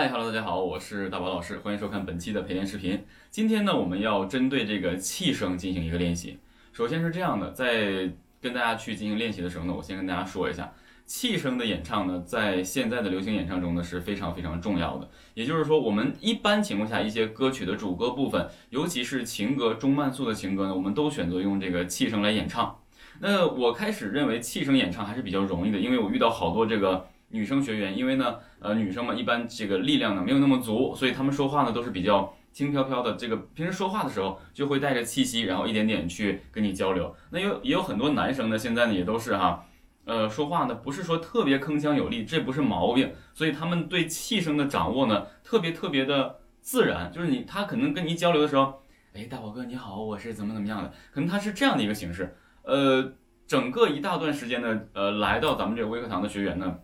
嗨哈喽，大家好，我是大宝老师，欢迎收看本期的陪练视频。今天呢，我们要针对这个气声进行一个练习。首先是这样的，在跟大家去进行练习的时候呢，我先跟大家说一下，气声的演唱呢，在现在的流行演唱中呢是非常非常重要的。也就是说，我们一般情况下一些歌曲的主歌部分，尤其是情歌中慢速的情歌呢，我们都选择用这个气声来演唱。那我开始认为气声演唱还是比较容易的，因为我遇到好多这个女生学员，因为呢，呃，女生嘛一般这个力量呢没有那么足，所以她们说话呢都是比较轻飘飘的。这个平时说话的时候就会带着气息，然后一点点去跟你交流。那有也有很多男生呢，现在呢也都是哈，呃，说话呢不是说特别铿锵有力，这不是毛病，所以他们对气声的掌握呢特别特别的自然，就是你他可能跟你交流的时候，哎，大宝哥你好，我是怎么怎么样的，可能他是这样的一个形式。呃，整个一大段时间呢，呃，来到咱们这个微课堂的学员呢，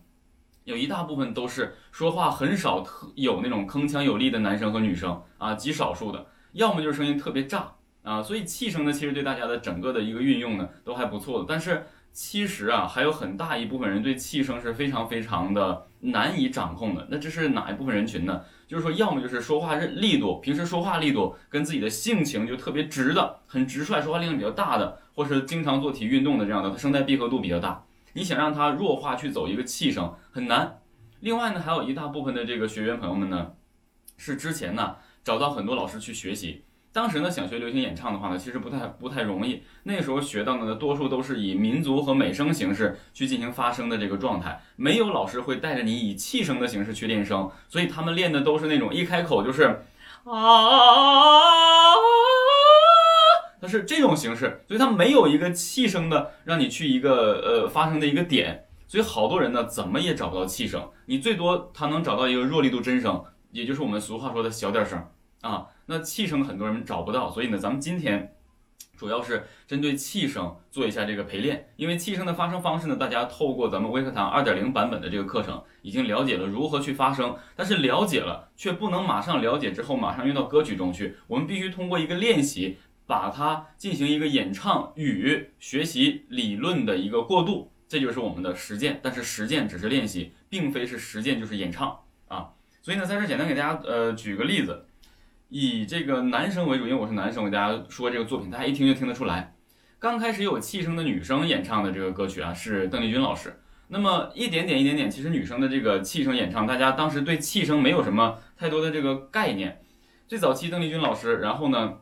有一大部分都是说话很少特有那种铿锵有力的男生和女生啊，极少数的，要么就是声音特别炸啊，所以气声呢，其实对大家的整个的一个运用呢，都还不错的。但是其实啊，还有很大一部分人对气声是非常非常的难以掌控的。那这是哪一部分人群呢？就是说，要么就是说话是力度，平时说话力度跟自己的性情就特别直的，很直率，说话力量比较大的。或是经常做体育运动的这样的，他声带闭合度比较大，你想让他弱化去走一个气声很难。另外呢，还有一大部分的这个学员朋友们呢，是之前呢找到很多老师去学习，当时呢想学流行演唱的话呢，其实不太不太容易。那时候学到的呢，多数都是以民族和美声形式去进行发声的这个状态，没有老师会带着你以气声的形式去练声，所以他们练的都是那种一开口就是啊。它是这种形式，所以它没有一个气声的让你去一个呃发声的一个点，所以好多人呢怎么也找不到气声，你最多他能找到一个弱力度真声，也就是我们俗话说的小点声啊。那气声很多人找不到，所以呢咱们今天主要是针对气声做一下这个陪练，因为气声的发声方式呢，大家透过咱们微课堂二点零版本的这个课程已经了解了如何去发声，但是了解了却不能马上了解之后马上用到歌曲中去，我们必须通过一个练习。把它进行一个演唱与学习理论的一个过渡，这就是我们的实践。但是实践只是练习，并非是实践就是演唱啊。所以呢，在这简单给大家呃举个例子，以这个男生为主，因为我是男生，我给大家说这个作品，大家一听就听得出来。刚开始有气声的女生演唱的这个歌曲啊，是邓丽君老师。那么一点点一点点，其实女生的这个气声演唱，大家当时对气声没有什么太多的这个概念。最早期邓丽君老师，然后呢？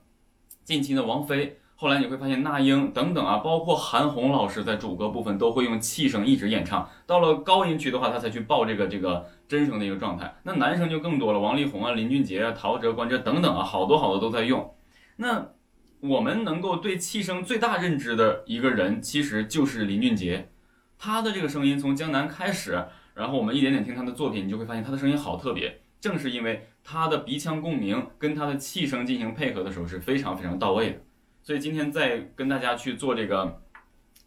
近期的王菲，后来你会发现那英等等啊，包括韩红老师在主歌部分都会用气声一直演唱，到了高音区的话，他才去报这个这个真声的一个状态。那男生就更多了，王力宏啊、林俊杰啊、陶喆、关喆等等啊，好多好多都在用。那我们能够对气声最大认知的一个人，其实就是林俊杰。他的这个声音从江南开始，然后我们一点点听他的作品，你就会发现他的声音好特别。正是因为他的鼻腔共鸣跟他的气声进行配合的时候是非常非常到位的，所以今天在跟大家去做这个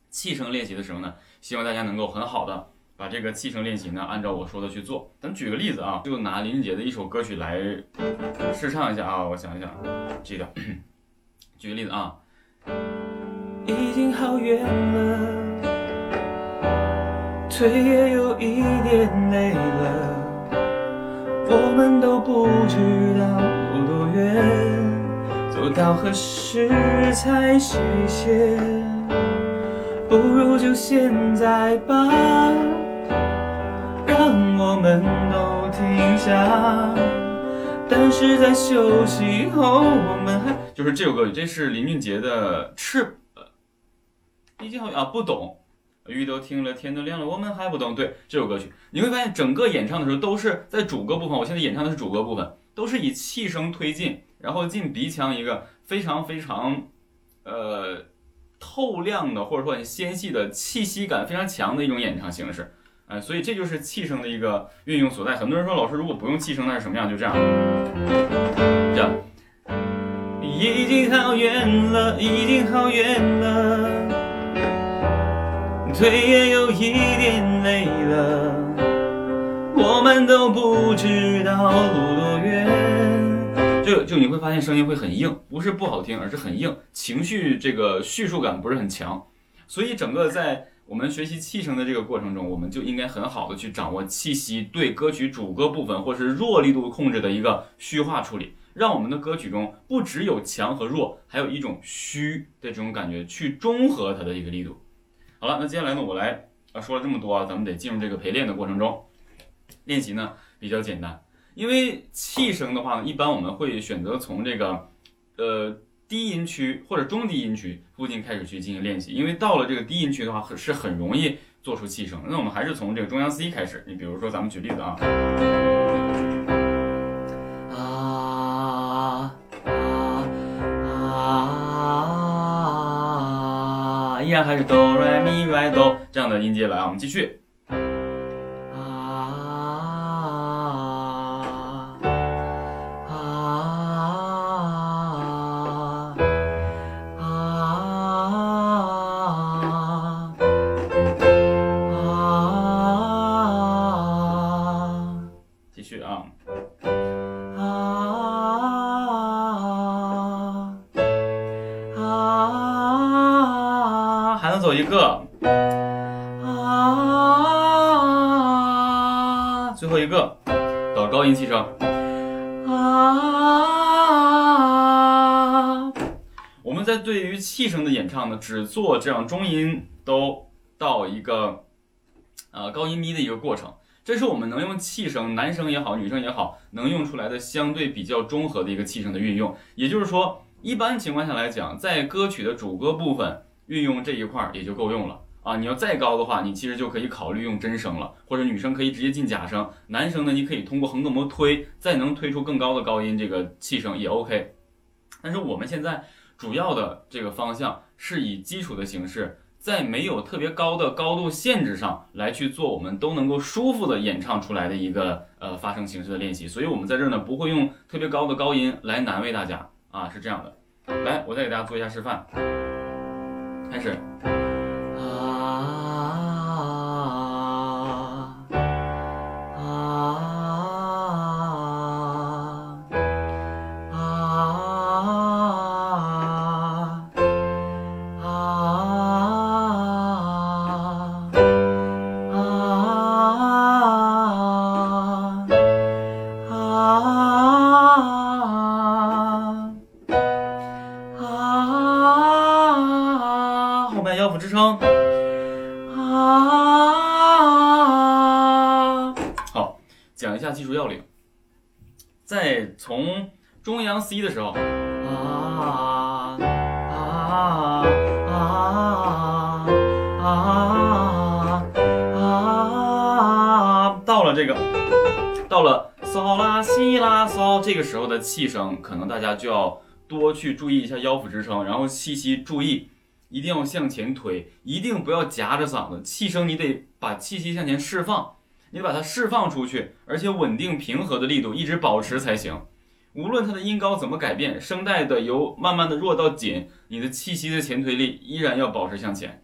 气声练习的时候呢，希望大家能够很好的把这个气声练习呢按照我说的去做。咱举个例子啊，就拿林俊杰的一首歌曲来试唱一下啊，我想一想，记得，举个例子啊，已经好远了，腿也有一点累了。我们都不知道路多远，走到何时才实现？不如就现在吧，让我们都停下。但是在休息后，我们还就是这首歌，这是林俊杰的《翅》。已经好啊，不懂。雨都停了，天都亮了，我们还不懂。对这首歌曲，你会发现整个演唱的时候都是在主歌部分。我现在演唱的是主歌部分，都是以气声推进，然后进鼻腔一个非常非常呃透亮的或者说很纤细的气息感非常强的一种演唱形式。哎，所以这就是气声的一个运用所在。很多人说老师如果不用气声那是什么样？就这样，这样。已经好远了，已经好远了。腿也有一点累了，我们都不知道多远。就就你会发现声音会很硬，不是不好听，而是很硬，情绪这个叙述感不是很强。所以整个在我们学习气声的这个过程中，我们就应该很好的去掌握气息对歌曲主歌部分或是弱力度控制的一个虚化处理，让我们的歌曲中不只有强和弱，还有一种虚的这种感觉，去中和它的一个力度。好了，那接下来呢，我来啊说了这么多啊，咱们得进入这个陪练的过程中。练习呢比较简单，因为气声的话呢，一般我们会选择从这个呃。低音区或者中低音区附近开始去进行练习，因为到了这个低音区的话，很是很容易做出气声。那我们还是从这个中央 C 开始。你比如说，咱们举例子啊，啊还是哆来咪来哆这样的音阶来啊，我们继续。在对于气声的演唱呢，只做这样中音都到一个呃高音咪的一个过程，这是我们能用气声，男生也好，女生也好，能用出来的相对比较中和的一个气声的运用。也就是说，一般情况下来讲，在歌曲的主歌部分。运用这一块儿也就够用了啊！你要再高的话，你其实就可以考虑用真声了，或者女生可以直接进假声，男生呢，你可以通过横膈膜推，再能推出更高的高音，这个气声也 OK。但是我们现在主要的这个方向是以基础的形式，在没有特别高的高度限制上来去做，我们都能够舒服的演唱出来的一个呃发声形式的练习。所以我们在这儿呢，不会用特别高的高音来难为大家啊，是这样的。来，我再给大家做一下示范。开始。C 的时候，啊啊啊啊啊啊啊，到了这个，到了嗦啦西啦嗦，这个时候的气声，可能大家就要多去注意一下腰腹支撑，然后气息注意。一定要向前推，一定不要夹着嗓子，气声你得把气息向前释放，你把它释放出去，而且稳定平和的力度一直保持才行。无论它的音高怎么改变，声带的由慢慢的弱到紧，你的气息的前推力依然要保持向前。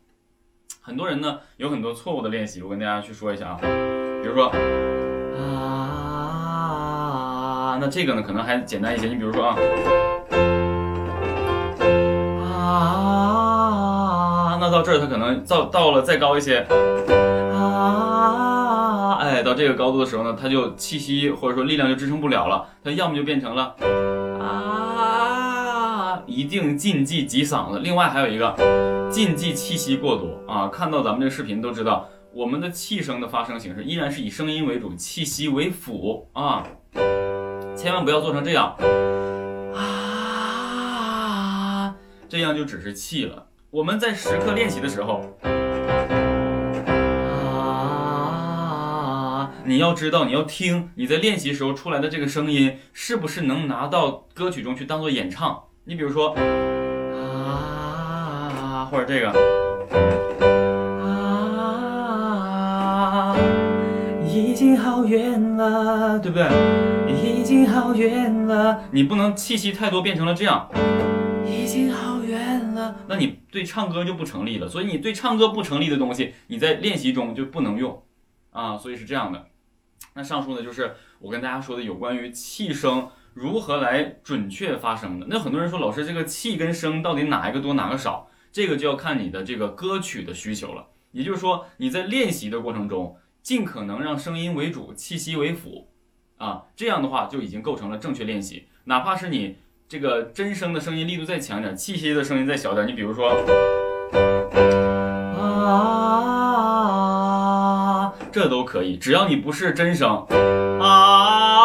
很多人呢有很多错误的练习，我跟大家去说一下啊，比如说啊，那这个呢可能还简单一些，你比如说啊啊。那到这儿，它可能到到了再高一些到这个高度的时候呢，它就气息或者说力量就支撑不了了，它要么就变成了啊，一定禁忌挤嗓子。另外还有一个禁忌气息过多啊。看到咱们这个视频都知道，我们的气声的发声形式依然是以声音为主，气息为辅啊，千万不要做成这样啊，这样就只是气了。我们在时刻练习的时候，你要知道，你要听你在练习时候出来的这个声音，是不是能拿到歌曲中去当做演唱？你比如说，啊，或者这个，啊，已经好远了，对不对？已经好远了，你不能气息太多变成了这样，已经好远了。那你对唱歌就不成立了，所以你对唱歌不成立的东西，你在练习中就不能用啊，所以是这样的。那上述呢，就是我跟大家说的有关于气声如何来准确发声的。那很多人说，老师这个气跟声到底哪一个多哪个少？这个就要看你的这个歌曲的需求了。也就是说，你在练习的过程中，尽可能让声音为主，气息为辅，啊，这样的话就已经构成了正确练习。哪怕是你这个真声的声音力度再强点，气息的声音再小点，你比如说啊，这都可以，只要你不是真声啊，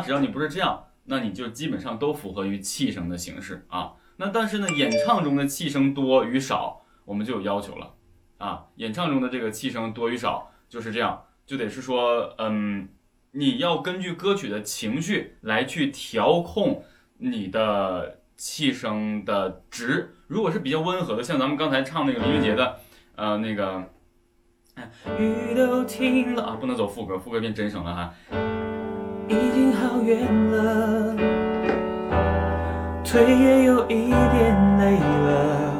只要你不是这样，那你就基本上都符合于气声的形式啊。那但是呢，演唱中的气声多与少。我们就有要求了，啊，演唱中的这个气声多与少就是这样，就得是说，嗯，你要根据歌曲的情绪来去调控你的气声的值。如果是比较温和的，像咱们刚才唱那个林俊杰的，呃，那个，雨都停了啊，不能走副歌，副歌变真声了哈。已经好远了，腿也有一点累了。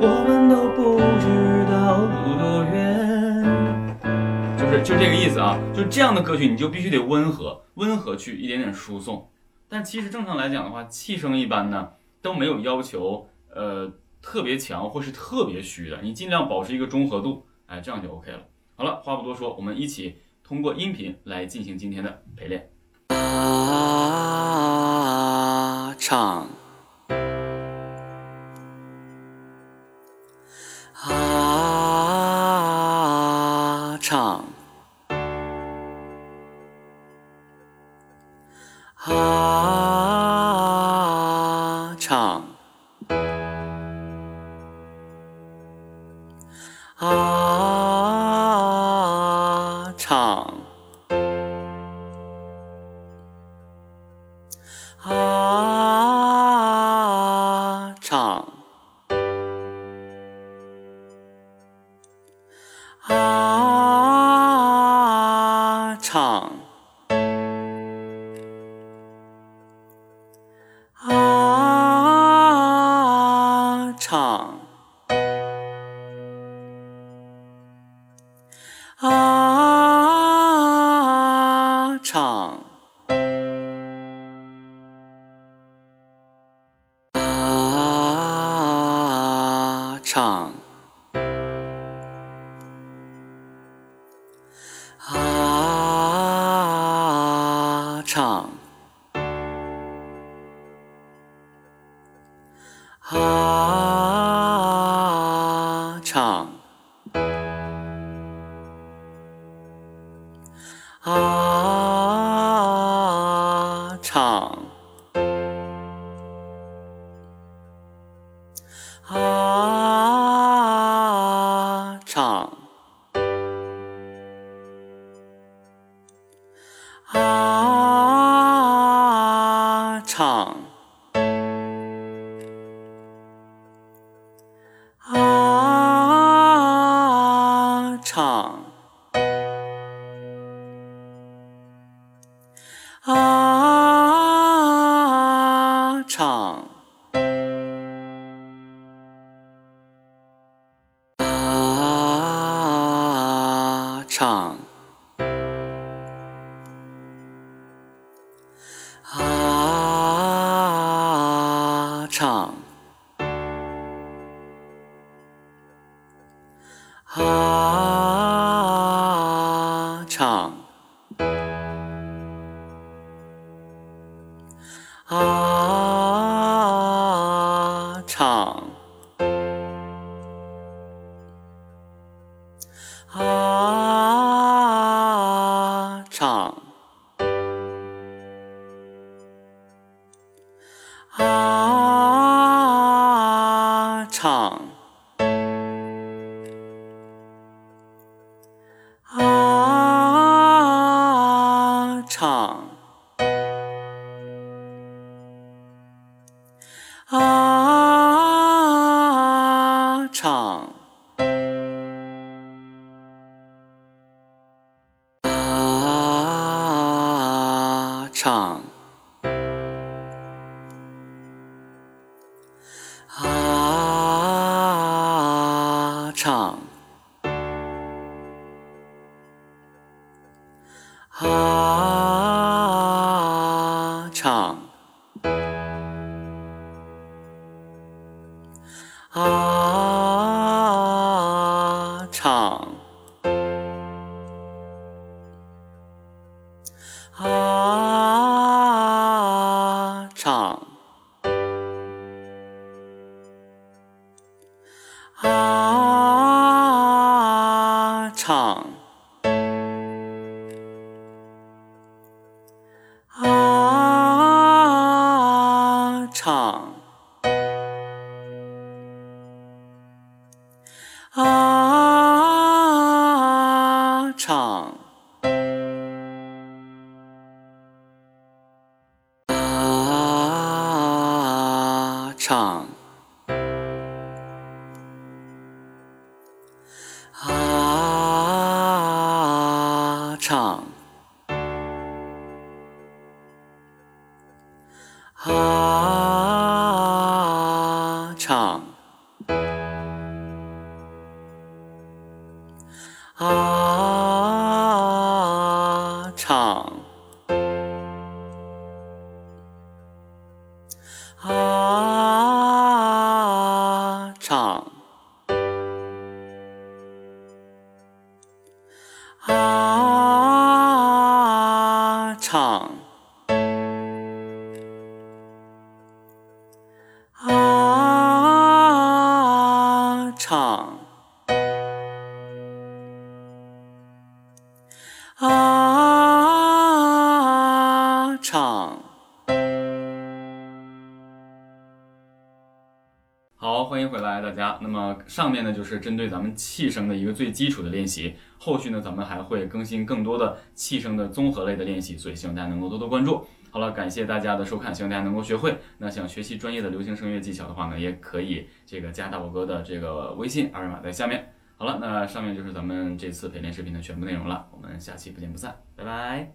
我们都不知道路多远，就是就这个意思啊，就这样的歌曲你就必须得温和，温和去一点点输送。但其实正常来讲的话，气声一般呢都没有要求，呃，特别强或是特别虚的，你尽量保持一个中和度，哎，这样就 OK 了。好了，话不多说，我们一起通过音频来进行今天的陪练。啊，唱。啊，啊，啊，啊，啊，唱。啊，啊。啊啊唱，欢迎回来，大家。那么上面呢，就是针对咱们气声的一个最基础的练习。后续呢，咱们还会更新更多的气声的综合类的练习，所以希望大家能够多多关注。好了，感谢大家的收看，希望大家能够学会。那想学习专业的流行声乐技巧的话呢，也可以这个加大宝哥的这个微信，二维码在下面。好了，那上面就是咱们这次陪练视频的全部内容了。我们下期不见不散，拜拜。